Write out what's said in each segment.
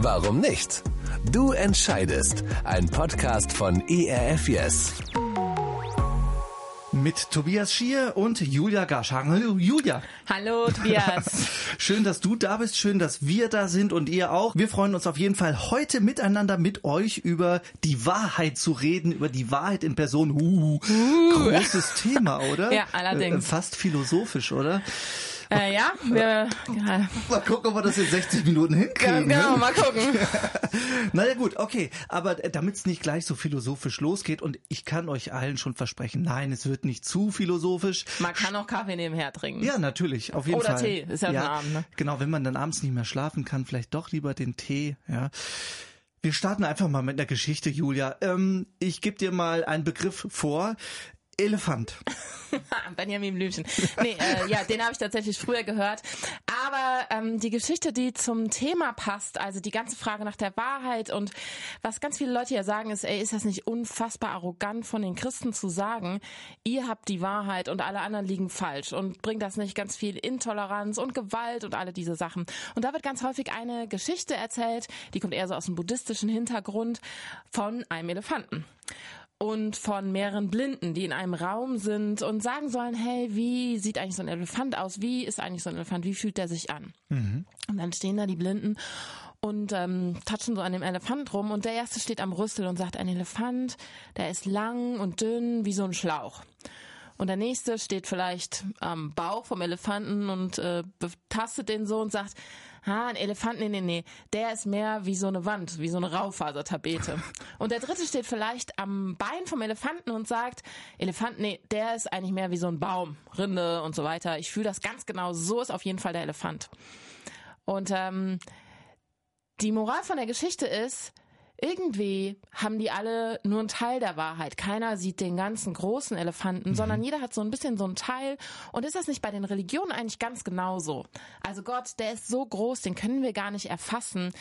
Warum nicht? Du entscheidest. Ein Podcast von ERF Yes. Mit Tobias Schier und Julia Garschhagen. Hallo Julia. Hallo Tobias. schön, dass du da bist, schön, dass wir da sind und ihr auch. Wir freuen uns auf jeden Fall heute miteinander mit euch über die Wahrheit zu reden, über die Wahrheit in Person. Uh, uh. großes Thema, oder? Ja, allerdings. Äh, fast philosophisch, oder? Äh, ja, wir, ja. Mal gucken, ob wir das in 60 Minuten hinkriegen. Genau, mal gucken. naja gut, okay. Aber damit es nicht gleich so philosophisch losgeht und ich kann euch allen schon versprechen, nein, es wird nicht zu philosophisch. Man kann auch Kaffee nebenher trinken. Ja, natürlich, auf jeden Oder Fall. Oder Tee, ist ja, ja Abend, ne? Genau, wenn man dann abends nicht mehr schlafen kann, vielleicht doch lieber den Tee, ja. Wir starten einfach mal mit der Geschichte, Julia. Ähm, ich gebe dir mal einen Begriff vor. Elefant. Benjamin Blümchen. Nee, äh, ja, den habe ich tatsächlich früher gehört. Aber ähm, die Geschichte, die zum Thema passt, also die ganze Frage nach der Wahrheit und was ganz viele Leute ja sagen, ist, ey, ist das nicht unfassbar arrogant von den Christen zu sagen, ihr habt die Wahrheit und alle anderen liegen falsch und bringt das nicht ganz viel Intoleranz und Gewalt und alle diese Sachen. Und da wird ganz häufig eine Geschichte erzählt, die kommt eher so aus dem buddhistischen Hintergrund von einem Elefanten und von mehreren Blinden, die in einem Raum sind und sagen sollen, hey, wie sieht eigentlich so ein Elefant aus? Wie ist eigentlich so ein Elefant? Wie fühlt der sich an? Mhm. Und dann stehen da die Blinden und ähm, touchen so an dem Elefant rum und der erste steht am Rüssel und sagt, ein Elefant, der ist lang und dünn wie so ein Schlauch. Und der nächste steht vielleicht am Bauch vom Elefanten und äh, betastet den so und sagt, ah, ein Elefant, nee, nee, nee, der ist mehr wie so eine Wand, wie so eine Raufasertapete. Und der dritte steht vielleicht am Bein vom Elefanten und sagt, Elefant, nee, der ist eigentlich mehr wie so ein Baum, Rinde und so weiter. Ich fühle das ganz genau, so ist auf jeden Fall der Elefant. Und ähm, die Moral von der Geschichte ist, irgendwie haben die alle nur einen Teil der Wahrheit. Keiner sieht den ganzen großen Elefanten, mhm. sondern jeder hat so ein bisschen so einen Teil. Und ist das nicht bei den Religionen eigentlich ganz genauso? Also Gott, der ist so groß, den können wir gar nicht erfassen.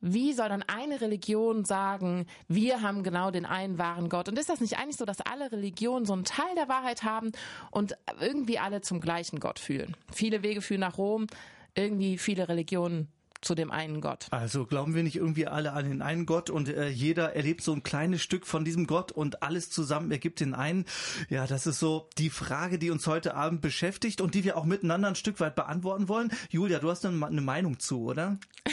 Wie soll dann eine Religion sagen, wir haben genau den einen wahren Gott? Und ist das nicht eigentlich so, dass alle Religionen so einen Teil der Wahrheit haben und irgendwie alle zum gleichen Gott fühlen? Viele Wege führen nach Rom, irgendwie viele Religionen zu dem einen Gott. Also glauben wir nicht irgendwie alle an den einen Gott und äh, jeder erlebt so ein kleines Stück von diesem Gott und alles zusammen ergibt den einen? Ja, das ist so die Frage, die uns heute Abend beschäftigt und die wir auch miteinander ein Stück weit beantworten wollen. Julia, du hast eine, eine Meinung zu, oder?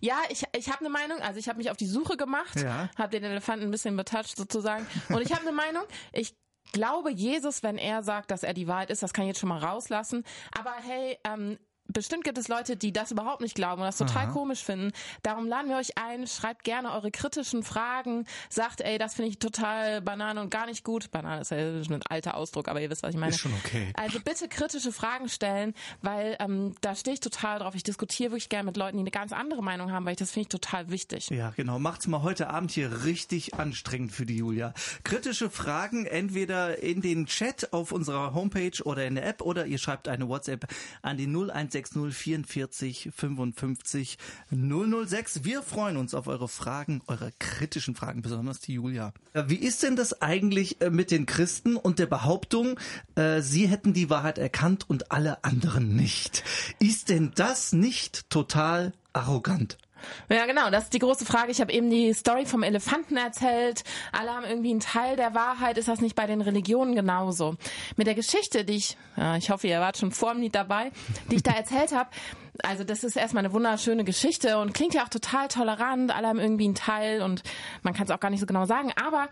ja, ich, ich habe eine Meinung. Also ich habe mich auf die Suche gemacht, ja. habe den Elefanten ein bisschen betatscht sozusagen und ich habe eine Meinung. Ich glaube Jesus, wenn er sagt, dass er die Wahrheit ist, das kann ich jetzt schon mal rauslassen. Aber hey, ähm, bestimmt gibt es Leute, die das überhaupt nicht glauben und das total Aha. komisch finden. Darum laden wir euch ein, schreibt gerne eure kritischen Fragen, sagt, ey, das finde ich total Banane und gar nicht gut. Banane ist ja ein alter Ausdruck, aber ihr wisst, was ich meine. Ist schon okay. Also bitte kritische Fragen stellen, weil ähm, da stehe ich total drauf. Ich diskutiere wirklich gerne mit Leuten, die eine ganz andere Meinung haben, weil ich das finde ich total wichtig. Ja, genau. Macht's mal heute Abend hier richtig anstrengend für die Julia. Kritische Fragen entweder in den Chat auf unserer Homepage oder in der App oder ihr schreibt eine WhatsApp an die 01 060 44 55 006. Wir freuen uns auf eure Fragen, eure kritischen Fragen, besonders die Julia. Wie ist denn das eigentlich äh, mit den Christen und der Behauptung, äh, sie hätten die Wahrheit erkannt und alle anderen nicht? Ist denn das nicht total arrogant? Ja, genau, das ist die große Frage. Ich habe eben die Story vom Elefanten erzählt. Alle haben irgendwie einen Teil der Wahrheit. Ist das nicht bei den Religionen genauso? Mit der Geschichte, die ich, ja, ich hoffe, ihr wart schon vor mir dabei, die ich da erzählt habe, also das ist erstmal eine wunderschöne Geschichte und klingt ja auch total tolerant. Alle haben irgendwie einen Teil und man kann es auch gar nicht so genau sagen. Aber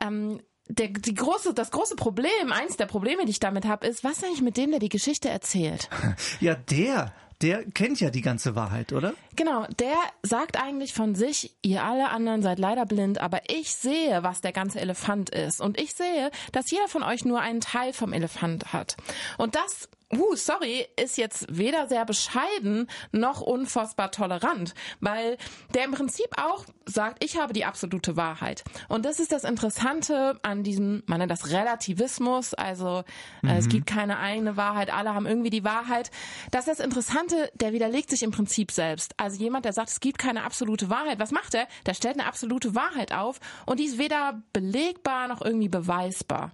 ähm, der, die große, das große Problem, eins der Probleme, die ich damit habe, ist, was eigentlich mit dem, der die Geschichte erzählt? Ja, der, der kennt ja die ganze Wahrheit, oder? Genau, der sagt eigentlich von sich, ihr alle anderen seid leider blind, aber ich sehe, was der ganze Elefant ist. Und ich sehe, dass jeder von euch nur einen Teil vom Elefant hat. Und das uh, sorry, ist jetzt weder sehr bescheiden noch unfassbar tolerant, weil der im Prinzip auch sagt, ich habe die absolute Wahrheit. Und das ist das Interessante an diesem, man nennt das Relativismus, also mhm. äh, es mhm. gibt keine eine Wahrheit, alle haben irgendwie die Wahrheit. Das ist das Interessante, der widerlegt sich im Prinzip selbst. Also jemand, der sagt, es gibt keine absolute Wahrheit, was macht er? Der stellt eine absolute Wahrheit auf und die ist weder belegbar noch irgendwie beweisbar.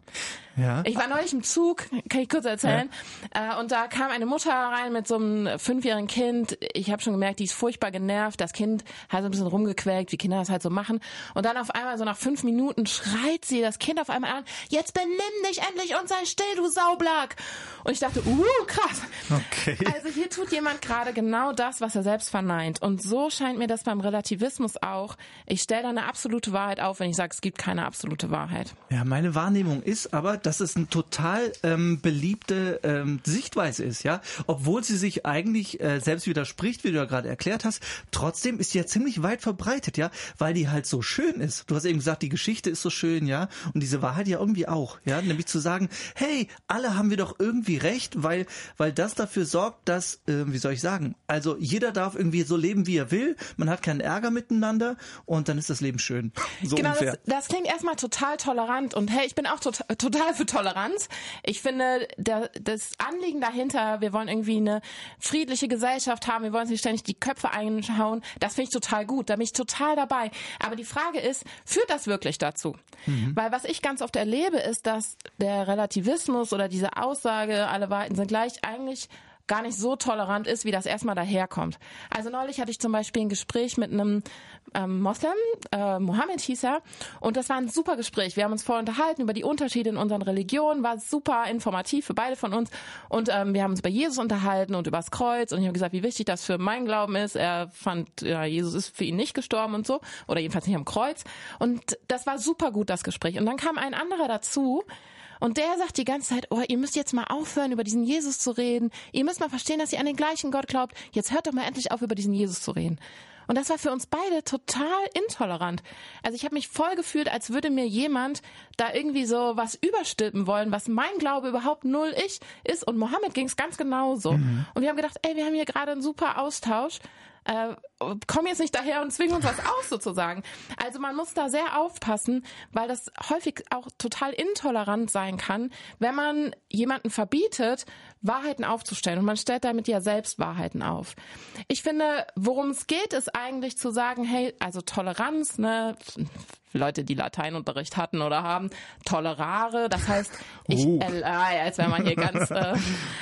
Ja. Ich war neulich im Zug, kann ich kurz erzählen. Ja Äh, und da kam eine Mutter rein mit so einem fünfjährigen Kind. Ich habe schon gemerkt, die ist furchtbar genervt. Das Kind hat so ein bisschen rumgequäkt, wie Kinder das halt so machen. Und dann auf einmal, so nach fünf Minuten, schreit sie das Kind auf einmal an, jetzt benimm dich endlich und sei still, du Saublack. Und ich dachte, uh, krass. Okay. Also hier tut jemand gerade genau das, was er selbst verneint. Und so scheint mir das beim Relativismus auch. Ich stelle da eine absolute Wahrheit auf, wenn ich sage, es gibt keine absolute Wahrheit. Ja, meine Wahrnehmung ist aber, dass es eine total ähm, beliebte ähm, Sichtweise ist, ja. Obwohl sie sich eigentlich äh, selbst widerspricht, wie du ja gerade erklärt hast, trotzdem ist sie ja ziemlich weit verbreitet, ja, weil die halt so schön ist. Du hast eben gesagt, die Geschichte ist so schön, ja, und diese Wahrheit ja irgendwie auch, ja, nämlich zu sagen, hey, alle haben wir doch irgendwie recht, weil weil das dafür sorgt, dass, äh, wie soll ich sagen, also jeder darf irgendwie so leben, wie er will, man hat keinen Ärger miteinander und dann ist das Leben schön. So genau, ungefähr. das, das klingt erstmal total tolerant und hey, ich bin auch tot, total für Toleranz. Ich finde, der, das Anliegen dahinter, wir wollen irgendwie eine friedliche Gesellschaft haben, wir wollen sich ständig die Köpfe einschauen, das finde ich total gut, da bin ich total dabei. Aber die Frage ist, führt das wirklich dazu? Weil was ich ganz oft erlebe, ist, dass der Relativismus oder diese Aussage, alle Wahrheiten sind gleich, eigentlich gar nicht so tolerant ist, wie das erstmal daherkommt. Also neulich hatte ich zum Beispiel ein Gespräch mit einem ähm, Moslem, äh, Mohammed hieß er, und das war ein super Gespräch. Wir haben uns voll unterhalten über die Unterschiede in unseren Religionen, war super informativ für beide von uns und ähm, wir haben uns über Jesus unterhalten und über das Kreuz und ich habe gesagt, wie wichtig das für meinen Glauben ist. Er fand, ja, Jesus ist für ihn nicht gestorben und so, oder jedenfalls nicht am Kreuz und das war super gut, das Gespräch. Und dann kam ein anderer dazu, und der sagt die ganze Zeit, oh, ihr müsst jetzt mal aufhören, über diesen Jesus zu reden. Ihr müsst mal verstehen, dass ihr an den gleichen Gott glaubt. Jetzt hört doch mal endlich auf, über diesen Jesus zu reden. Und das war für uns beide total intolerant. Also ich habe mich voll gefühlt, als würde mir jemand da irgendwie so was überstülpen wollen, was mein Glaube überhaupt null ich ist. Und Mohammed ging es ganz genauso. Und wir haben gedacht, ey, wir haben hier gerade einen super Austausch. Äh, komm jetzt nicht daher und zwing uns was aus sozusagen. Also man muss da sehr aufpassen, weil das häufig auch total intolerant sein kann, wenn man jemanden verbietet, Wahrheiten aufzustellen. Und man stellt damit ja selbst Wahrheiten auf. Ich finde, worum es geht, ist eigentlich zu sagen, hey, also Toleranz, ne, Leute, die Lateinunterricht hatten oder haben, tolerare, das heißt, ich, Uh. äh, als wäre man hier ganz äh,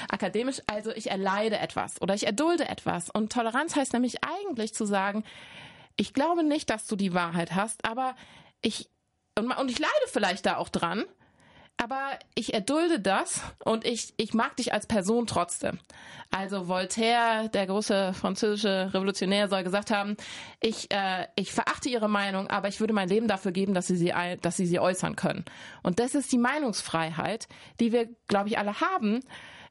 akademisch, also ich erleide etwas oder ich erdulde etwas. Und Toleranz heißt nämlich eigentlich zu sagen, ich glaube nicht, dass du die Wahrheit hast, aber ich, und, und ich leide vielleicht da auch dran, aber ich erdulde das und ich, ich mag dich als Person trotzdem. Also Voltaire, der große französische Revolutionär, soll gesagt haben, ich, äh, ich verachte ihre Meinung, aber ich würde mein Leben dafür geben, dass sie sie, dass sie sie äußern können. Und das ist die Meinungsfreiheit, die wir, glaube ich, alle haben.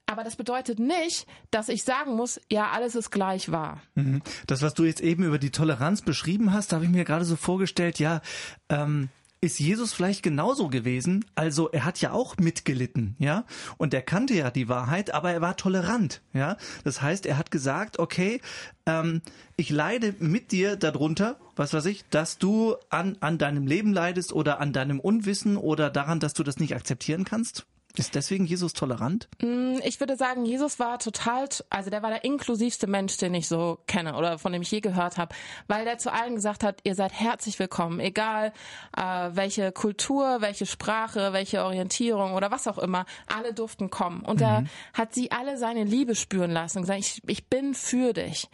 Aber das bedeutet nicht, dass ich sagen muss, ja, alles ist gleich wahr. Mhm. Das, was du jetzt eben über die Toleranz beschrieben hast, da habe ich mir gerade so vorgestellt, ja, ähm, ist Jesus vielleicht genauso gewesen? Also er hat ja auch mitgelitten, ja, und er kannte ja die Wahrheit, aber er war tolerant, ja. Das heißt, er hat gesagt, okay, ähm, ich leide mit dir darunter, was weiß ich, dass du an an deinem Leben leidest oder an deinem Unwissen oder daran, dass du das nicht akzeptieren kannst. Ist deswegen Jesus tolerant? Ich würde sagen, Jesus war total, also der war der inklusivste Mensch, den ich so kenne oder von dem ich je gehört habe, weil der zu allen gesagt hat, ihr seid herzlich willkommen, egal äh, welche Kultur, welche Sprache, welche Orientierung oder was auch immer, alle durften kommen. Und er hat sie alle seine Liebe spüren lassen und gesagt, ich, ich bin für dich.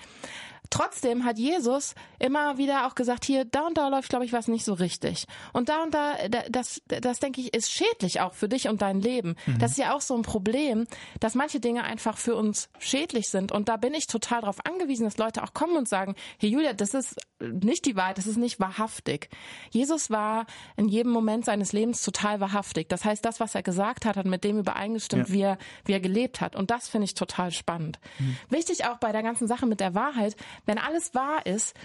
Trotzdem hat Jesus immer wieder auch gesagt, hier, da und da läuft, glaube ich, was nicht so richtig. Und da und da, da- das, das denke ich, ist schädlich auch für dich und dein Leben. Das ist ja auch so ein Problem, dass manche Dinge einfach für uns schädlich sind. Und da bin ich total darauf angewiesen, dass Leute auch kommen und sagen, hey Julia, das ist nicht die Wahrheit, das ist nicht wahrhaftig. Jesus war in jedem Moment seines Lebens total wahrhaftig. Das heißt, das, was er gesagt hat, hat mit dem übereingestimmt, Ja. wie er, wie er gelebt hat. Und das finde ich total spannend. Wichtig auch bei der ganzen Sache mit der Wahrheit, wenn alles wahr ist,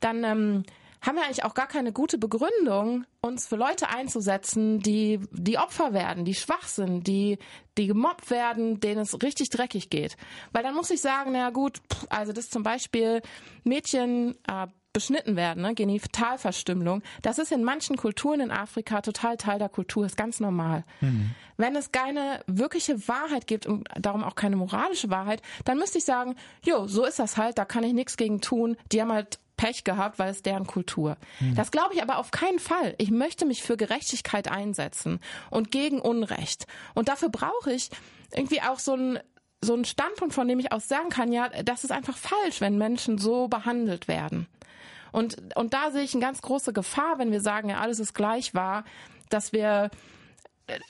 dann ähm, haben wir eigentlich auch gar keine gute Begründung, uns für Leute einzusetzen, die, die Opfer werden, die schwach sind, die, die gemobbt werden, denen es richtig dreckig geht. Weil dann muss ich sagen, na gut, also das zum Beispiel Mädchen äh, beschnitten werden, ne? Genitalverstümmelung, das ist in manchen Kulturen in Afrika total Teil der Kultur, ist ganz normal. Wenn es keine wirkliche Wahrheit gibt und darum auch keine moralische Wahrheit, dann müsste ich sagen, jo, so ist das halt, da kann ich nichts gegen tun. Die haben halt Pech gehabt, weil es deren Kultur. Das glaube ich aber auf keinen Fall. Ich möchte mich für Gerechtigkeit einsetzen und gegen Unrecht. Und dafür brauche ich irgendwie auch so ein so ein Standpunkt, von dem ich aus sagen kann, ja, das ist einfach falsch, wenn Menschen so behandelt werden. Und, und da sehe ich eine ganz große Gefahr, wenn wir sagen, ja, alles ist gleich wahr, dass wir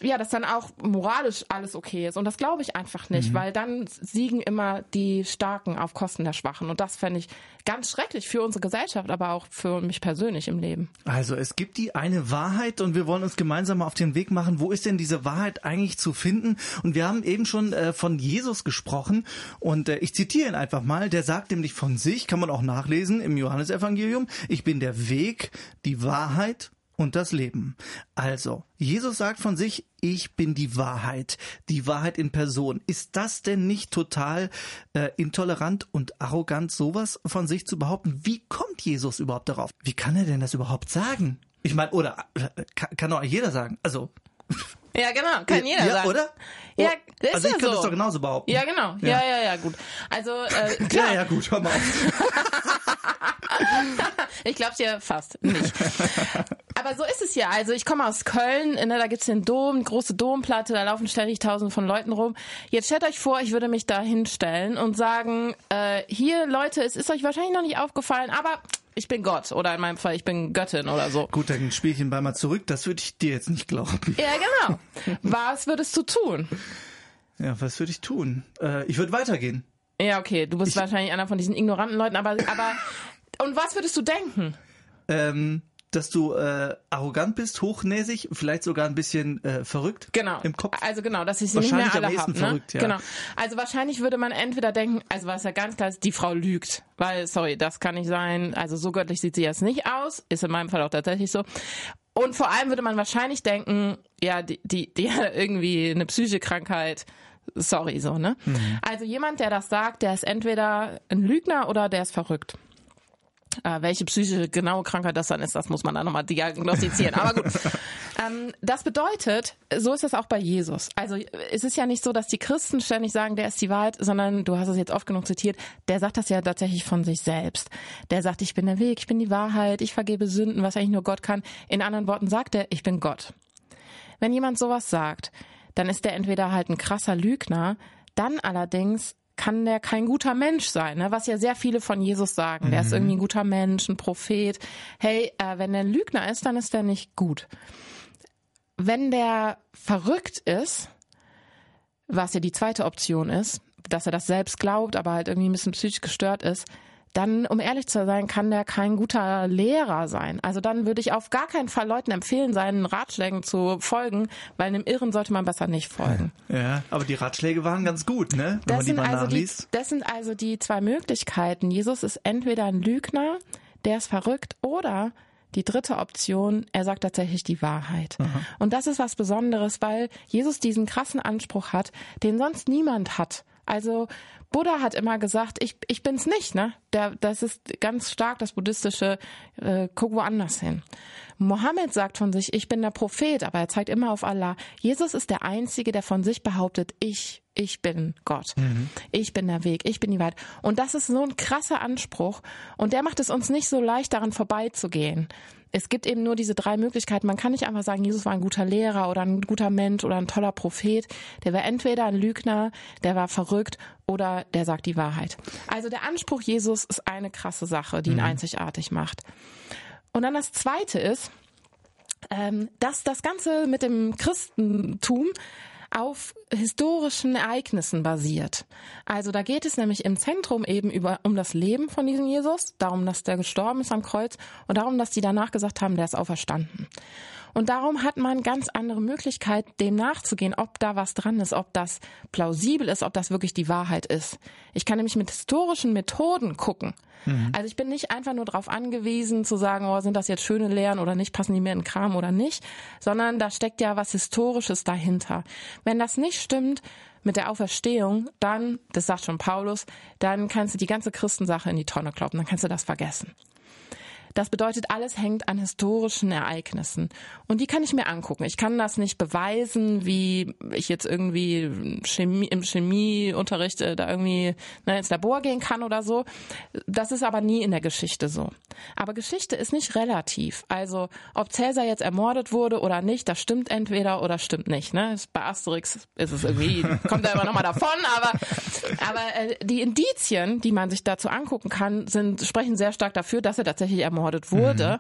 ja, dass dann auch moralisch alles okay ist. Und das glaube ich einfach nicht, mhm. weil dann siegen immer die Starken auf Kosten der Schwachen. Und das fände ich ganz schrecklich für unsere Gesellschaft, aber auch für mich persönlich im Leben. Also es gibt die eine Wahrheit und wir wollen uns gemeinsam mal auf den Weg machen. Wo ist denn diese Wahrheit eigentlich zu finden? Und wir haben eben schon äh, von Jesus gesprochen und äh, ich zitiere ihn einfach mal. Der sagt nämlich von sich, kann man auch nachlesen im Johannesevangelium, ich bin der Weg, die Wahrheit und das Leben. Also, Jesus sagt von sich, ich bin die Wahrheit, die Wahrheit in Person. Ist das denn nicht total äh, intolerant und arrogant, sowas von sich zu behaupten? Wie kommt Jesus überhaupt darauf? Wie kann er denn das überhaupt sagen? Ich meine, oder äh, kann, kann doch jeder sagen. Also ja, genau, kann jeder ja, sagen. oder? Ja, das also ist ich ja könnte so. es doch genauso behaupten. Ja, genau. Ja, ja, ja, ja gut. Also äh, klar. Ja, ja, gut, hör mal auf. ich glaube dir fast nicht. Aber so ist es ja. Also ich komme aus Köln, ne, da gibt's den Dom, große Domplatte, da laufen ständig tausende von Leuten rum. Jetzt stellt euch vor, ich würde mich da hinstellen und sagen, äh, hier Leute, es ist euch wahrscheinlich noch nicht aufgefallen, aber ich bin Gott oder in meinem Fall ich bin Göttin oder so. Gut, dann spiele ich ihn mal zurück. Das würde ich dir jetzt nicht glauben. Ja, genau. Was würdest du tun? Ja, was würde ich tun? Äh, ich würde weitergehen. Ja, okay, du bist ich, wahrscheinlich einer von diesen ignoranten Leuten, aber, aber und was würdest du denken? Ähm, dass du äh, arrogant bist, hochnäsig, vielleicht sogar ein bisschen äh, verrückt genau. im Kopf. Also genau, dass ich sie nicht mehr alle habe. Ne? Verrückt, ja. Genau. Also wahrscheinlich würde man entweder denken, also was ja ganz klar ist, die Frau lügt, weil sorry, das kann nicht sein. Also so göttlich sieht sie jetzt nicht aus, ist in meinem Fall auch tatsächlich so. Und vor allem würde man wahrscheinlich denken, ja, die die die hat irgendwie eine psychische Krankheit. Sorry, so, ne? Mhm. Also jemand, der das sagt, der ist entweder ein Lügner oder der ist verrückt. Äh, welche psychische genaue Krankheit das dann ist, das muss man dann nochmal diagnostizieren. Aber gut. ähm, das bedeutet, so ist es auch bei Jesus. Also es ist ja nicht so, dass die Christen ständig sagen, der ist die Wahrheit, sondern du hast es jetzt oft genug zitiert, der sagt das ja tatsächlich von sich selbst. Der sagt, ich bin der Weg, ich bin die Wahrheit, ich vergebe Sünden, was eigentlich nur Gott kann. In anderen Worten sagt er, ich bin Gott. Wenn jemand sowas sagt, dann ist der entweder halt ein krasser Lügner, dann allerdings kann der kein guter Mensch sein, ne? was ja sehr viele von Jesus sagen. Mhm. Der ist mhm. irgendwie ein guter Mensch, ein Prophet. Hey, äh, wenn der ein Lügner ist, dann ist der nicht gut. Wenn der verrückt ist, was ja die zweite Option ist, dass er das selbst glaubt, aber halt irgendwie ein bisschen psychisch gestört ist, dann, um ehrlich zu sein, kann der kein guter Lehrer sein. Also dann würde ich auf gar keinen Fall Leuten empfehlen, seinen Ratschlägen zu folgen, weil einem Irren sollte man besser nicht folgen. Ja, aber die Ratschläge waren ganz gut, ne? Wenn das, man die sind mal also nachliest. die, das sind also die zwei Möglichkeiten. Jesus ist entweder ein Lügner, der ist verrückt, oder die dritte Option, er sagt tatsächlich die Wahrheit. Aha. Und das ist was Besonderes, weil Jesus diesen krassen Anspruch hat, den sonst niemand hat. Also Buddha hat immer gesagt, ich, ich bin's nicht, ne? Der, das ist ganz stark das buddhistische, äh, guck woanders hin. Mohammed sagt von sich, ich bin der Prophet, aber er zeigt immer auf Allah. Jesus ist der Einzige, der von sich behauptet, ich, ich bin Gott. Mhm. Ich bin der Weg, ich bin die Wahrheit. Und das ist so ein krasser Anspruch. Und der macht es uns nicht so leicht, daran vorbeizugehen es gibt eben nur diese drei Möglichkeiten. Man kann nicht einfach sagen, Jesus war ein guter Lehrer oder ein guter Mensch oder ein toller Prophet. Der war entweder ein Lügner, der war verrückt oder der sagt die Wahrheit. Also der Anspruch Jesus ist eine krasse Sache, die ihn mhm. einzigartig macht. Und dann das Zweite ist, ähm, dass das Ganze mit dem Christentum auf historischen Ereignissen basiert. Also da geht es nämlich im Zentrum eben über, um das Leben von diesem Jesus, darum, dass der gestorben ist am Kreuz und darum, dass die danach gesagt haben, der ist auferstanden. Und darum hat man ganz andere Möglichkeit, dem nachzugehen, ob da was dran ist, ob das plausibel ist, ob das wirklich die Wahrheit ist. Ich kann nämlich mit historischen Methoden gucken. Mhm. Also ich bin nicht einfach nur darauf angewiesen zu sagen, oh, sind das jetzt schöne Lehren oder nicht, passen die mir in den Kram oder nicht, sondern da steckt ja was Historisches dahinter. Wenn das nicht stimmt, mit der Auferstehung, dann, das sagt schon Paulus, dann kannst du die ganze Christensache in die Tonne kloppen, dann kannst du das vergessen. Das bedeutet, alles hängt an historischen Ereignissen. Und die kann ich mir angucken. Ich kann das nicht beweisen, wie ich jetzt irgendwie Chemie, im Chemieunterricht äh, da irgendwie ne, ins Labor gehen kann oder so. Das ist aber nie in der Geschichte so. Aber Geschichte ist nicht relativ. Also ob Cäsar jetzt ermordet wurde oder nicht, das stimmt entweder oder stimmt nicht. Ne? Bei Asterix ist es irgendwie, kommt da immer nochmal davon, aber, aber äh, die Indizien, die man sich dazu angucken kann, sind, sprechen sehr stark dafür, dass er tatsächlich ermordet wurde.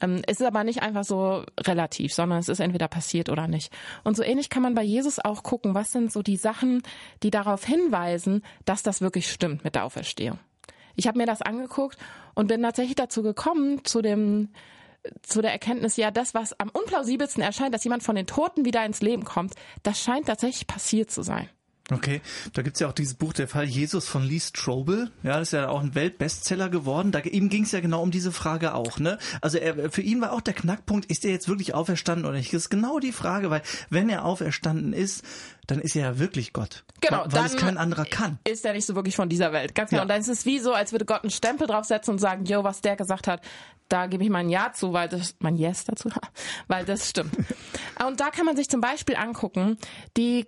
Ähm, es ist aber nicht einfach so relativ, sondern es ist entweder passiert oder nicht. Und so ähnlich kann man bei Jesus auch gucken, was sind so die Sachen, die darauf hinweisen, dass das wirklich stimmt mit der Auferstehung. Ich habe mir das angeguckt und bin tatsächlich dazu gekommen, zu dem zu der Erkenntnis, ja, das, was am unplausibelsten erscheint, dass jemand von den Toten wieder ins Leben kommt, das scheint tatsächlich passiert zu sein. Okay, da gibt's ja auch dieses Buch Der Fall Jesus von Lee Strobel. Ja, das ist ja auch ein Weltbestseller geworden. Da, ihm ging's ja genau um diese Frage auch. Ne? Also er, für ihn war auch der Knackpunkt, ist er jetzt wirklich auferstanden oder nicht? Das ist genau die Frage, weil wenn er auferstanden ist, dann ist er ja wirklich Gott. Genau, weil, weil es kein anderer kann. Ist er nicht so wirklich von dieser Welt. Ganz genau. Ja. Und dann ist es wie so, als würde Gott einen Stempel draufsetzen und sagen, yo, was der gesagt hat, da gebe ich mein Ja zu, weil das, mein Yes dazu, weil das stimmt. und da kann man sich zum Beispiel angucken, die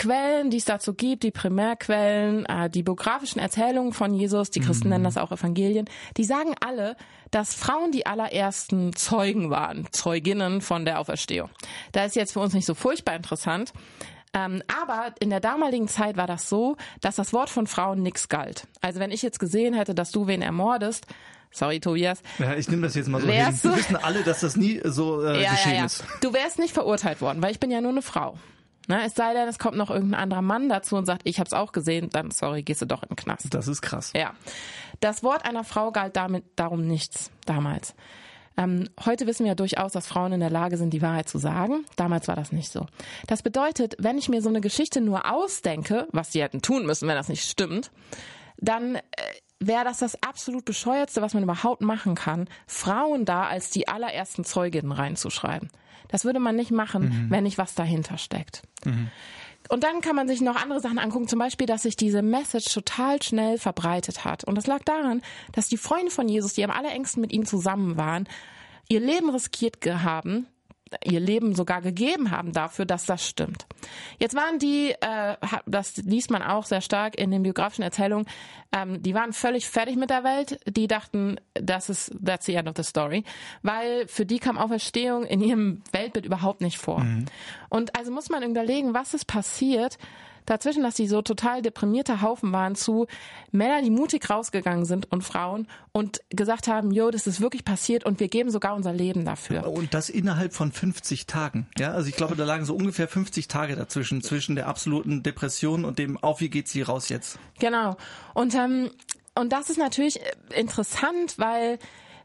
Quellen, die es dazu gibt, die Primärquellen, äh, die biografischen Erzählungen von Jesus, die Christen mhm. nennen das auch Evangelien, die sagen alle, dass Frauen die allerersten Zeugen waren, Zeuginnen von der Auferstehung. Da ist jetzt für uns nicht so furchtbar interessant. Ähm, aber in der damaligen Zeit war das so, dass das Wort von Frauen nichts galt. Also wenn ich jetzt gesehen hätte, dass du wen ermordest, sorry Tobias. Ja, ich nehme das jetzt mal so hin. Wir wissen alle, dass das nie so äh, ja, geschehen ja, ja. ist. Du wärst nicht verurteilt worden, weil ich bin ja nur eine Frau. Ne? Es sei denn, es kommt noch irgendein anderer Mann dazu und sagt, ich habe es auch gesehen, dann sorry, gehst du doch in den Knast. Das ist krass. Ja. Das Wort einer Frau galt damit darum nichts damals. Ähm, heute wissen wir ja durchaus, dass Frauen in der Lage sind, die Wahrheit zu sagen. Damals war das nicht so. Das bedeutet, wenn ich mir so eine Geschichte nur ausdenke, was sie hätten tun müssen, wenn das nicht stimmt, dann äh, wäre das das absolut bescheuertste, was man überhaupt machen kann, Frauen da als die allerersten Zeuginnen reinzuschreiben. Das würde man nicht machen, mhm. wenn nicht was dahinter steckt. Mhm. Und dann kann man sich noch andere Sachen angucken, zum Beispiel, dass sich diese Message total schnell verbreitet hat. Und das lag daran, dass die Freunde von Jesus, die am allerengsten mit ihm zusammen waren, ihr Leben riskiert haben, ihr Leben sogar gegeben haben dafür, dass das stimmt. Jetzt waren die, äh, das liest man auch sehr stark in den biografischen Erzählungen, ähm, die waren völlig fertig mit der Welt. Die dachten, das ist that's the end of the story, weil für die kam Auferstehung in ihrem Weltbild überhaupt nicht vor. Mhm. Und also muss man überlegen, was ist passiert, dazwischen, dass die so total deprimierte Haufen waren, zu Männer, die mutig rausgegangen sind und Frauen und gesagt haben, jo, das ist wirklich passiert und wir geben sogar unser Leben dafür. Und das innerhalb von 50 Tagen. Ja, also ich glaube, da lagen so ungefähr 50 Tage dazwischen, zwischen der absoluten Depression und dem auf, wie geht's hier raus jetzt? Genau. Und, ähm, und das ist natürlich interessant, weil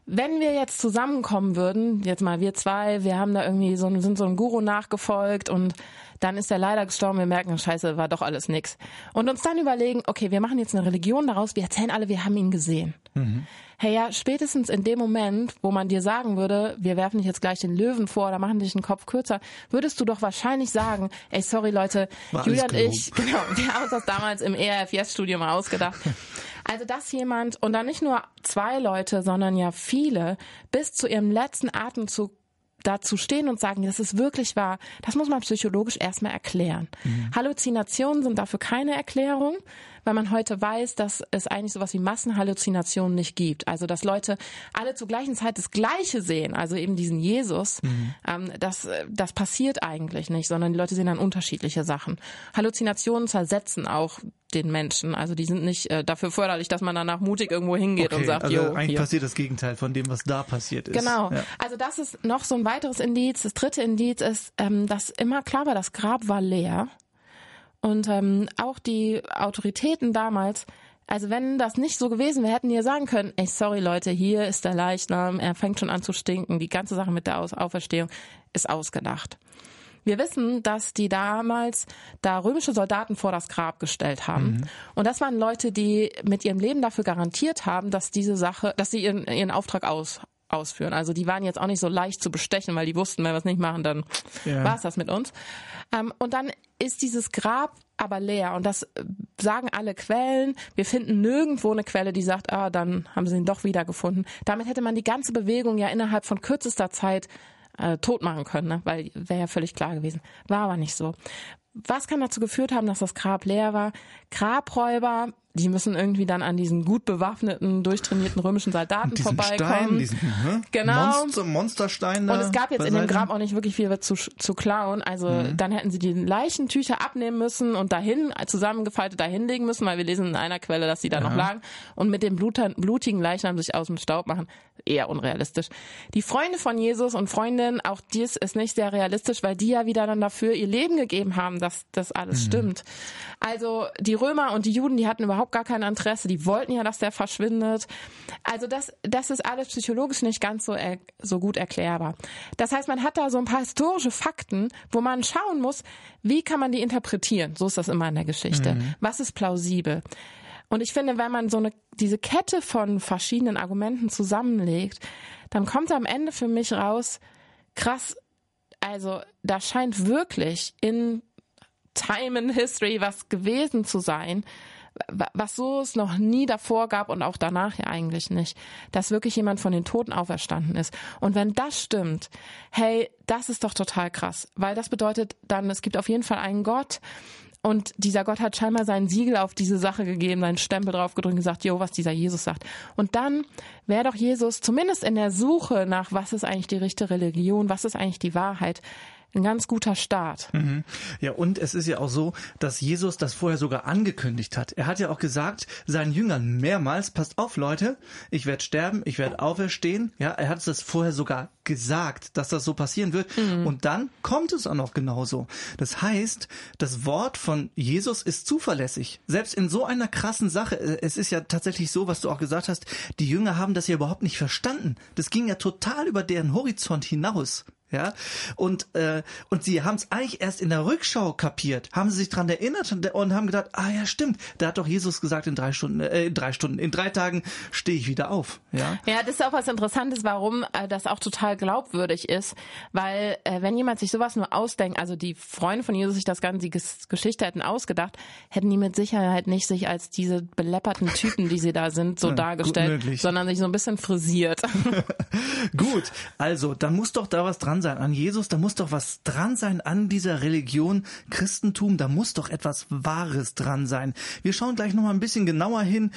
wenn wir jetzt zusammenkommen würden, jetzt mal wir zwei, wir haben da irgendwie so, sind so einem Guru nachgefolgt und dann ist er leider gestorben, wir merken, scheiße, war doch alles nix. Und uns dann überlegen, okay, wir machen jetzt eine Religion daraus, wir erzählen alle, wir haben ihn gesehen. Mhm. Hey, ja, spätestens in dem Moment, wo man dir sagen würde, wir werfen dich jetzt gleich den Löwen vor oder machen dich den Kopf kürzer, würdest du doch wahrscheinlich sagen, ey, sorry Leute, War Julia und ich, genau, wir haben uns das damals im ERFS-Studio mal ausgedacht. Also, dass jemand, und dann nicht nur zwei Leute, sondern ja viele, bis zu ihrem letzten Atemzug dazu stehen und sagen, das ist wirklich wahr, das muss man psychologisch erstmal erklären. Mhm. Halluzinationen sind dafür keine Erklärung, weil man heute weiß, dass es eigentlich sowas wie Massenhalluzinationen nicht gibt. Also dass Leute alle zur gleichen Zeit das Gleiche sehen, also eben diesen Jesus, mhm. ähm, das, das passiert eigentlich nicht, sondern die Leute sehen dann unterschiedliche Sachen. Halluzinationen zersetzen auch den Menschen. Also die sind nicht äh, dafür förderlich, dass man danach mutig irgendwo hingeht okay, und sagt, also jo, eigentlich hier. passiert das Gegenteil von dem, was da passiert ist. Genau. Ja. Also das ist noch so ein weiteres Indiz. Das dritte Indiz ist, ähm, dass immer klar war, das Grab war leer. Und ähm, auch die Autoritäten damals, also wenn das nicht so gewesen wäre, hätten die ja sagen können, ey, sorry Leute, hier ist der Leichnam, er fängt schon an zu stinken, die ganze Sache mit der Auferstehung ist ausgedacht. Wir wissen, dass die damals da römische Soldaten vor das Grab gestellt haben. Mhm. Und das waren Leute, die mit ihrem Leben dafür garantiert haben, dass diese Sache, dass sie ihren, ihren Auftrag aus, ausführen. Also die waren jetzt auch nicht so leicht zu bestechen, weil die wussten, wenn wir es nicht machen, dann ja. war es das mit uns. Ähm, und dann ist dieses Grab aber leer. Und das äh, sagen alle Quellen. Wir finden nirgendwo eine Quelle, die sagt, ah, dann haben sie ihn doch wiedergefunden. Damit hätte man die ganze Bewegung ja innerhalb von kürzester Zeit äh, tot machen können, ne? weil wäre ja völlig klar gewesen. War aber nicht so. Was kann dazu geführt haben, dass das Grab leer war? Grabräuber die müssen irgendwie dann an diesen gut bewaffneten, durchtrainierten römischen Soldaten diesen vorbeikommen. Stein, diesen, ne? Genau. Monster, Monsterstein Und es gab jetzt in dem Grab auch nicht wirklich viel zu, zu klauen. Also mhm. dann hätten sie die Leichentücher abnehmen müssen und dahin zusammengefaltet dahinlegen müssen, weil wir lesen in einer Quelle, dass sie da ja. noch lagen und mit dem blutigen Leichnam sich aus dem Staub machen. Eher unrealistisch. Die Freunde von Jesus und Freundinnen, auch dies ist nicht sehr realistisch, weil die ja wieder dann dafür ihr Leben gegeben haben, dass das alles mhm. stimmt. Also die Römer und die Juden, die hatten überhaupt überhaupt gar kein Interesse. Die wollten ja, dass der verschwindet. Also das, das ist alles psychologisch nicht ganz so, so gut erklärbar. Das heißt, man hat da so ein paar historische Fakten, wo man schauen muss, wie kann man die interpretieren? So ist das immer in der Geschichte. Mhm. Was ist plausibel? Und ich finde, wenn man so eine, diese Kette von verschiedenen Argumenten zusammenlegt, dann kommt am Ende für mich raus, krass, also da scheint wirklich in Time in History was gewesen zu sein, was so es noch nie davor gab und auch danach ja eigentlich nicht, dass wirklich jemand von den Toten auferstanden ist. Und wenn das stimmt, hey, das ist doch total krass, weil das bedeutet dann, es gibt auf jeden Fall einen Gott und dieser Gott hat scheinbar sein Siegel auf diese Sache gegeben, seinen Stempel drauf gedrückt und gesagt, jo, was dieser Jesus sagt. Und dann wäre doch Jesus zumindest in der Suche nach, was ist eigentlich die richtige Religion, was ist eigentlich die Wahrheit, ein ganz guter Start. Mhm. Ja, und es ist ja auch so, dass Jesus das vorher sogar angekündigt hat. Er hat ja auch gesagt, seinen Jüngern mehrmals, passt auf Leute, ich werde sterben, ich werde auferstehen. Ja, er hat es vorher sogar gesagt, dass das so passieren wird. Mhm. Und dann kommt es auch noch genauso. Das heißt, das Wort von Jesus ist zuverlässig. Selbst in so einer krassen Sache, äh, es ist ja tatsächlich so, was du auch gesagt hast, die Jünger haben das ja überhaupt nicht verstanden. Das ging ja total über deren Horizont hinaus. Ja, und, äh, und sie haben es eigentlich erst in der Rückschau kapiert, haben sie sich dran erinnert und, und, haben gedacht, ah ja, stimmt, da hat doch Jesus gesagt, in drei Stunden, äh, in drei Stunden, in drei Tagen stehe ich wieder auf. Ja, ja, das ist auch was Interessantes, warum äh, das auch total glaubwürdig ist, weil äh, wenn jemand sich sowas nur ausdenkt, also die Freunde von Jesus sich das ganze, die Geschichte hätten ausgedacht, hätten die mit Sicherheit nicht sich als diese belepperten Typen, die sie da sind, so ja, dargestellt, sondern sich so ein bisschen frisiert. gut, also, dann muss doch da was dran dran sein an Jesus, da muss doch was dran sein an dieser Religion Christentum, da muss doch etwas Wahres dran sein. Wir schauen gleich nochmal ein bisschen genauer hin,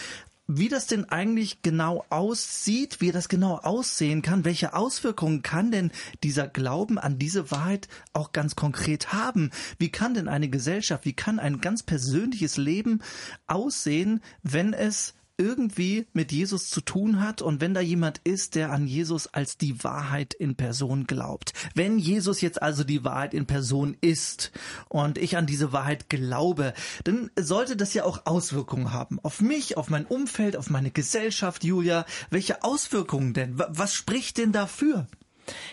wie das denn eigentlich genau aussieht, wie das genau aussehen kann, welche Auswirkungen kann denn dieser Glauben an diese Wahrheit auch ganz konkret haben? Wie kann denn eine Gesellschaft, wie kann ein ganz persönliches Leben aussehen, wenn es irgendwie mit Jesus zu tun hat und wenn da jemand ist, der an Jesus als die Wahrheit in Person glaubt. Wenn Jesus jetzt also die Wahrheit in Person ist und ich an diese Wahrheit glaube, dann sollte das ja auch Auswirkungen haben. Auf mich, auf mein Umfeld, auf meine Gesellschaft, Julia. Welche Auswirkungen denn? Was spricht denn dafür?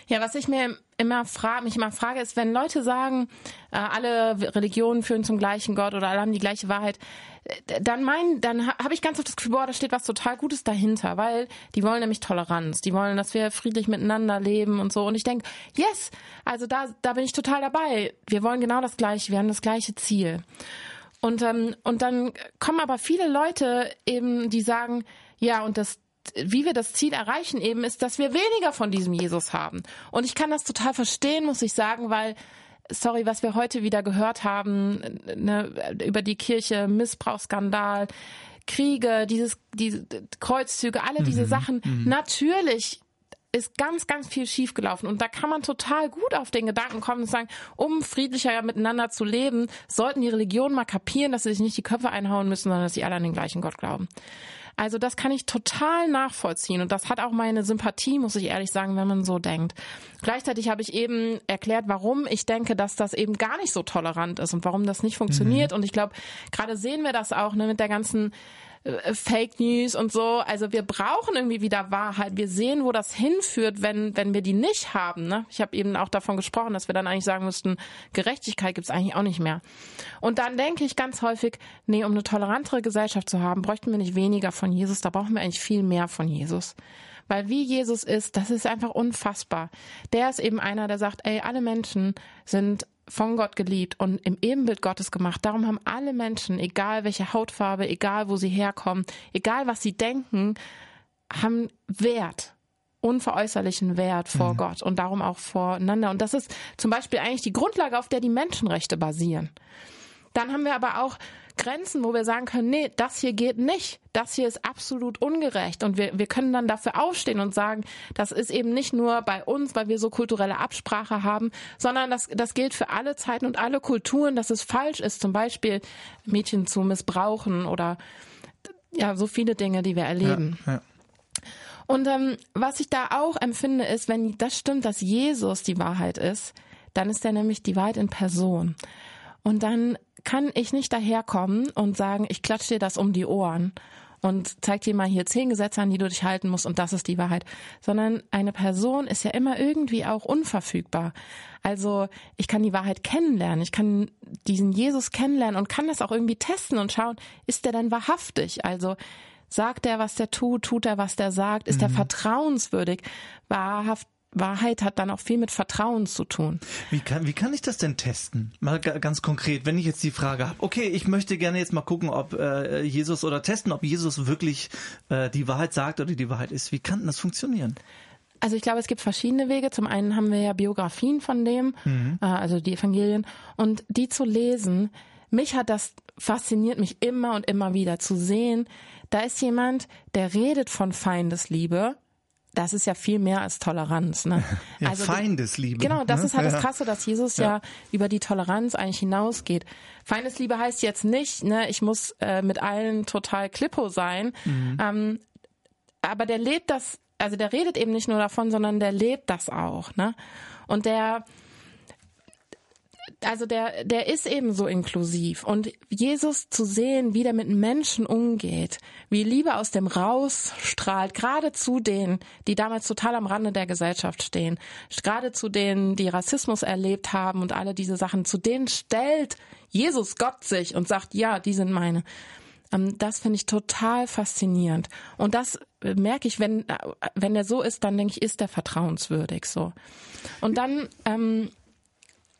Ja, was ich mir immer frage, mich immer frage, ist, wenn Leute sagen, äh, alle Religionen führen zum gleichen Gott oder alle haben die gleiche Wahrheit, äh, dann mein, dann habe ich ganz oft das Gefühl, boah, da steht was total Gutes dahinter, weil die wollen nämlich Toleranz, die wollen, dass wir friedlich miteinander leben und so. Und ich denke, yes, also da, da bin ich total dabei. Wir wollen genau das Gleiche, wir haben das gleiche Ziel. Und, ähm, und dann kommen aber viele Leute eben, die sagen, ja, und das, wie wir das Ziel erreichen eben, ist, dass wir weniger von diesem Jesus haben. Und ich kann das total verstehen, muss ich sagen, weil sorry, was wir heute wieder gehört haben ne, über die Kirche, Missbrauchsskandal, Kriege, dieses, diese Kreuzzüge, alle diese mhm. Sachen. Mhm. Natürlich ist ganz, ganz viel schiefgelaufen. Und da kann man total gut auf den Gedanken kommen und sagen, um friedlicher miteinander zu leben, sollten die Religionen mal kapieren, dass sie sich nicht die Köpfe einhauen müssen, sondern dass sie alle an den gleichen Gott glauben. Also das kann ich total nachvollziehen und das hat auch meine Sympathie, muss ich ehrlich sagen, wenn man so denkt. Gleichzeitig habe ich eben erklärt, warum ich denke, dass das eben gar nicht so tolerant ist und warum das nicht funktioniert. Mhm. Und ich glaube, gerade sehen wir das auch ne, mit der ganzen Fake News und so. Also wir brauchen irgendwie wieder Wahrheit. Wir sehen, wo das hinführt, wenn, wenn wir die nicht haben. Ne? Ich habe eben auch davon gesprochen, dass wir dann eigentlich sagen müssten, Gerechtigkeit gibt's eigentlich auch nicht mehr. Und dann denke ich ganz häufig, nee, um eine tolerantere Gesellschaft zu haben, bräuchten wir nicht weniger von Jesus, da brauchen wir eigentlich viel mehr von Jesus. Weil wie Jesus ist, das ist einfach unfassbar. Der ist eben einer, der sagt, ey, alle Menschen sind von Gott geliebt und im Ebenbild Gottes gemacht. Darum haben alle Menschen, egal welche Hautfarbe, egal wo sie herkommen, egal was sie denken, haben Wert, unveräußerlichen Wert vor mhm. Gott und darum auch voreinander. Und das ist zum Beispiel eigentlich die Grundlage, auf der die Menschenrechte basieren. Dann haben wir aber auch Grenzen, wo wir sagen können, nee, das hier geht nicht. Das hier ist absolut ungerecht. Und wir, wir können dann dafür aufstehen und sagen, das ist eben nicht nur bei uns, weil wir so kulturelle Absprache haben, sondern das, das gilt für alle Zeiten und alle Kulturen, dass es falsch ist, zum Beispiel Mädchen zu missbrauchen oder ja, so viele Dinge, die wir erleben. Ja, ja. Und ähm, was ich da auch empfinde, ist, wenn das stimmt, dass Jesus die Wahrheit ist, dann ist er nämlich die Wahrheit in Person. Und dann kann ich nicht daherkommen und sagen, ich klatsche dir das um die Ohren und zeig dir mal hier zehn Gesetze an, die du dich halten musst und das ist die Wahrheit. Sondern eine Person ist ja immer irgendwie auch unverfügbar. Also ich kann die Wahrheit kennenlernen, ich kann diesen Jesus kennenlernen und kann das auch irgendwie testen und schauen, ist der denn wahrhaftig? Also sagt er, was der tut, tut er, was der sagt, ist mhm. er vertrauenswürdig, wahrhaft Wahrheit hat dann auch viel mit Vertrauen zu tun. Wie kann, wie kann ich das denn testen? Mal ganz konkret, wenn ich jetzt die Frage habe, okay, ich möchte gerne jetzt mal gucken, ob äh, Jesus oder testen, ob Jesus wirklich äh, die Wahrheit sagt oder die Wahrheit ist. Wie kann das funktionieren? Also ich glaube, es gibt verschiedene Wege. Zum einen haben wir ja Biografien von dem, mhm. äh, also die Evangelien, und die zu lesen. Mich hat das fasziniert mich immer und immer wieder zu sehen. Da ist jemand, der redet von Feindesliebe das ist ja viel mehr als Toleranz. Ne? Ja, also Feindesliebe. Genau, das ne? ist halt ja. das Krasse, dass Jesus ja. ja. über die Toleranz eigentlich hinausgeht. Feindesliebe heißt jetzt nicht, ne, ich muss äh, mit allen total klippo sein. Mhm. Ähm, aber der lebt das, also der redet eben nicht nur davon, sondern der lebt das auch. Ne? Und der also der, der ist eben so inklusiv. Und Jesus zu sehen, wie der mit Menschen umgeht, wie Liebe aus dem rausstrahlt, gerade zu denen, die damals total am Rande der Gesellschaft stehen, gerade zu denen, die Rassismus erlebt haben und alle diese Sachen, zu denen stellt Jesus Gott sich und sagt, ja, die sind meine. Ähm, das finde ich total faszinierend. Und das äh, merke ich, wenn, äh, wenn er so ist, dann denke ich, ist er vertrauenswürdig so. Und dann, ähm,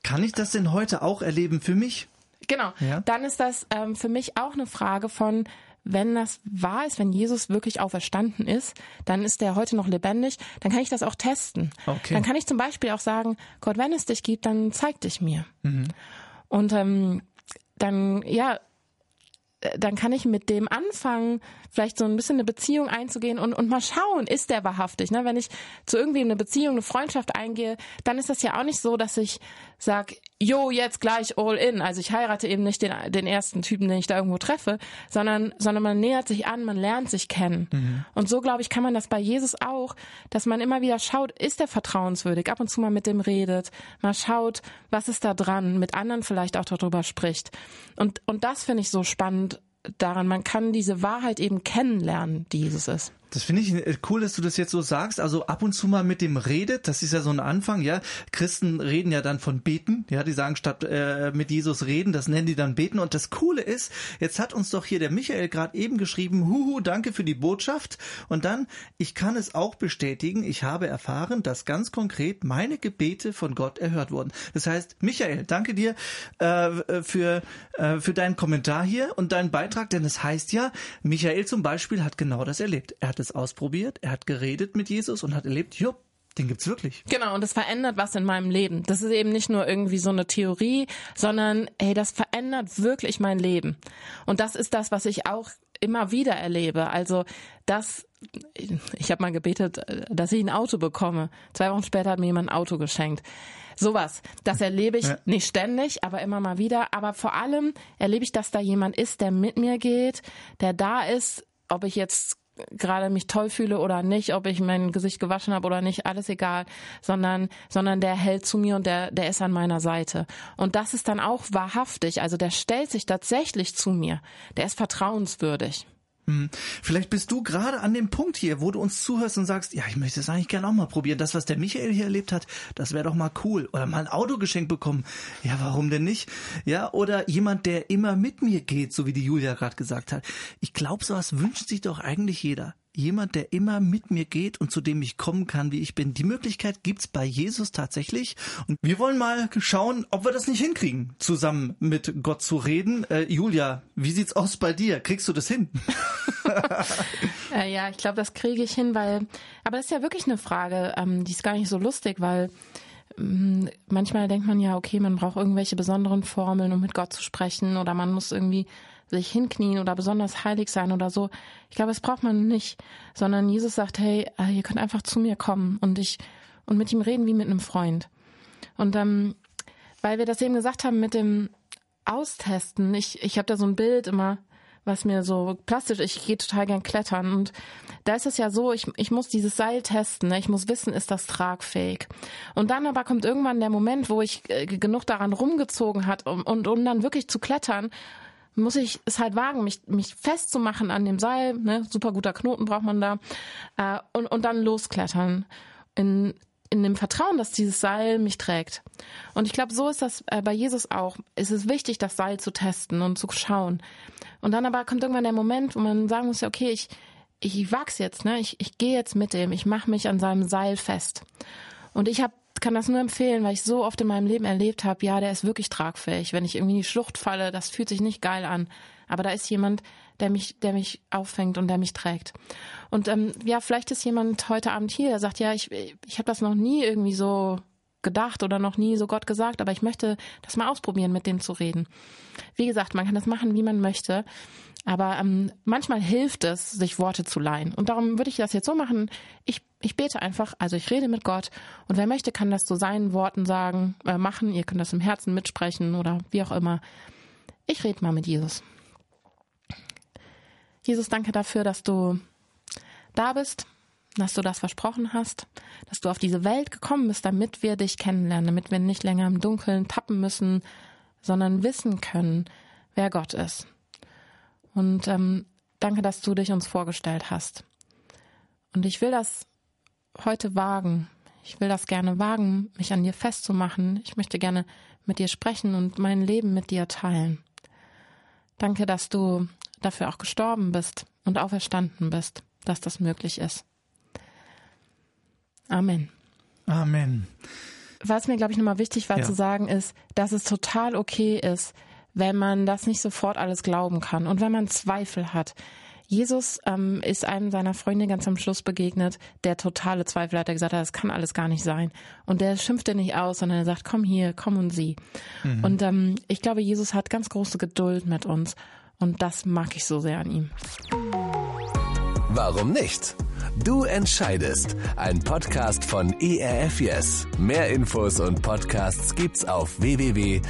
kann ich das denn heute auch erleben für mich? Genau. Ja? Dann ist das ähm, für mich auch eine Frage von, wenn das wahr ist, wenn Jesus wirklich auferstanden ist, dann ist er heute noch lebendig, dann kann ich das auch testen. Okay. Dann kann ich zum Beispiel auch sagen, Gott, wenn es dich gibt, dann zeig dich mir. Mhm. Und ähm, dann, ja, dann kann ich mit dem anfangen, vielleicht so ein bisschen eine Beziehung einzugehen und, und mal schauen, ist der wahrhaftig. Ne? Wenn ich zu irgendwie eine Beziehung, eine Freundschaft eingehe, dann ist das ja auch nicht so, dass ich sag, jo, jetzt gleich all in. Also ich heirate eben nicht den, den ersten Typen, den ich da irgendwo treffe, sondern, sondern man nähert sich an, man lernt sich kennen. Mhm. Und so, glaube ich, kann man das bei Jesus auch, dass man immer wieder schaut, ist er vertrauenswürdig, ab und zu mal mit dem redet, mal schaut, was ist da dran, mit anderen vielleicht auch darüber spricht. Und, und das finde ich so spannend daran, man kann diese Wahrheit eben kennenlernen, die Jesus ist. Das finde ich äh, cool, dass du das jetzt so sagst. Also ab und zu mal mit dem redet, das ist ja so ein Anfang, ja. Christen reden ja dann von beten, ja, die sagen statt äh, mit Jesus reden, das nennen die dann beten. Und das Coole ist, jetzt hat uns doch hier der Michael gerade eben geschrieben, huhu, danke für die Botschaft. Und dann, ich kann es auch bestätigen, ich habe erfahren, dass ganz konkret meine Gebete von Gott erhört wurden. Das heißt, Michael, danke dir äh, für, äh, für deinen Kommentar hier und deinen Beitrag, denn es heißt ja, Michael zum Beispiel hat genau das erlebt. Er hat es ausprobiert, er hat geredet mit Jesus und hat erlebt, jupp, den gibt's wirklich. Genau, und das verändert was in meinem Leben. Das ist eben nicht nur irgendwie so eine Theorie, sondern hey, das verändert wirklich mein Leben. Und das ist das, was ich auch immer wieder erlebe. Also das, ich habe mal gebetet, dass ich ein Auto bekomme. Zwei Wochen später hat mir jemand ein Auto geschenkt. Sowas, das erlebe ich ja. nicht ständig, aber immer mal wieder. Aber vor allem erlebe ich, dass da jemand ist, der mit mir geht, der da ist, ob ich jetzt gerade mich toll fühle oder nicht, ob ich mein Gesicht gewaschen habe oder nicht, alles egal, sondern sondern der hält zu mir und der der ist an meiner Seite. Und das ist dann auch wahrhaftig, also der stellt sich tatsächlich zu mir, der ist vertrauenswürdig. Hm. Vielleicht bist du gerade an dem Punkt hier, wo du uns zuhörst und sagst, ja, ich möchte es eigentlich gerne auch mal probieren. Das, was der Michael hier erlebt hat, das wäre doch mal cool. Oder mal ein Auto geschenkt bekommen. Ja, warum denn nicht? Ja, oder jemand, der immer mit mir geht, so wie die Julia gerade gesagt hat. Ich glaube, sowas wünscht sich doch eigentlich jeder jemand, der immer mit mir geht und zu dem ich kommen kann, wie ich bin. Die Möglichkeit gibt's bei Jesus tatsächlich. Und wir wollen mal schauen, ob wir das nicht hinkriegen, zusammen mit Gott zu reden. Äh, Julia, wie sieht's aus bei dir? Kriegst du das hin? äh, ja, ich glaube, das kriege ich hin, weil, aber das ist ja wirklich eine Frage, ähm, die ist gar nicht so lustig, weil ähm, manchmal denkt man ja, okay, man braucht irgendwelche besonderen Formeln, um mit Gott zu sprechen oder man muss irgendwie sich hinknien oder besonders heilig sein oder so. Ich glaube, das braucht man nicht, sondern Jesus sagt, hey, äh, ihr könnt einfach zu mir kommen und ich und mit ihm reden wie mit einem Freund. Und ähm, weil wir das eben gesagt haben mit dem Austesten, ich, ich habe da so ein Bild immer, was mir so plastisch, ich gehe total gern klettern und da ist es ja so, ich, ich muss dieses Seil testen, ne? ich muss wissen, ist das tragfähig. Und dann aber kommt irgendwann der Moment, wo ich äh, genug daran rumgezogen hat um, und um dann wirklich zu klettern muss ich es halt wagen, mich, mich festzumachen an dem Seil, ne? super guter Knoten braucht man da, äh, und, und dann losklettern. In, in dem Vertrauen, dass dieses Seil mich trägt. Und ich glaube, so ist das äh, bei Jesus auch. Es ist wichtig, das Seil zu testen und zu schauen. Und dann aber kommt irgendwann der Moment, wo man sagen muss, okay, ich, ich wag's jetzt, ne? Ich, ich gehe jetzt mit dem, ich mache mich an seinem Seil fest. Und ich hab, kann das nur empfehlen, weil ich so oft in meinem Leben erlebt habe, ja, der ist wirklich tragfähig. Wenn ich irgendwie in die Schlucht falle, das fühlt sich nicht geil an. Aber da ist jemand, der mich, der mich auffängt und der mich trägt. Und ähm, ja, vielleicht ist jemand heute Abend hier, der sagt, ja, ich, ich habe das noch nie irgendwie so gedacht oder noch nie so Gott gesagt, aber ich möchte das mal ausprobieren, mit dem zu reden. Wie gesagt, man kann das machen, wie man möchte. Aber ähm, manchmal hilft es, sich Worte zu leihen. Und darum würde ich das jetzt so machen. Ich, ich bete einfach, also ich rede mit Gott. Und wer möchte, kann das zu seinen Worten sagen, äh, machen. Ihr könnt das im Herzen mitsprechen oder wie auch immer. Ich rede mal mit Jesus. Jesus, danke dafür, dass du da bist, dass du das versprochen hast, dass du auf diese Welt gekommen bist, damit wir dich kennenlernen, damit wir nicht länger im Dunkeln tappen müssen, sondern wissen können, wer Gott ist. Und ähm, danke, dass du dich uns vorgestellt hast. Und ich will das heute wagen. Ich will das gerne wagen, mich an dir festzumachen. Ich möchte gerne mit dir sprechen und mein Leben mit dir teilen. Danke, dass du dafür auch gestorben bist und auferstanden bist, dass das möglich ist. Amen. Amen. Was mir, glaube ich, nochmal wichtig war ja. zu sagen, ist, dass es total okay ist, wenn man das nicht sofort alles glauben kann und wenn man Zweifel hat. Jesus ähm, ist einem seiner Freunde ganz am Schluss begegnet, der totale Zweifel hat. Er gesagt hat, das kann alles gar nicht sein. Und der schimpft er nicht aus, sondern er sagt, komm hier, komm und sieh. Mhm. Und ähm, ich glaube, Jesus hat ganz große Geduld mit uns. Und das mag ich so sehr an ihm. Warum nicht? Du entscheidest. Ein Podcast von ERF. Mehr Infos und Podcasts gibt's auf www.erfyes.de.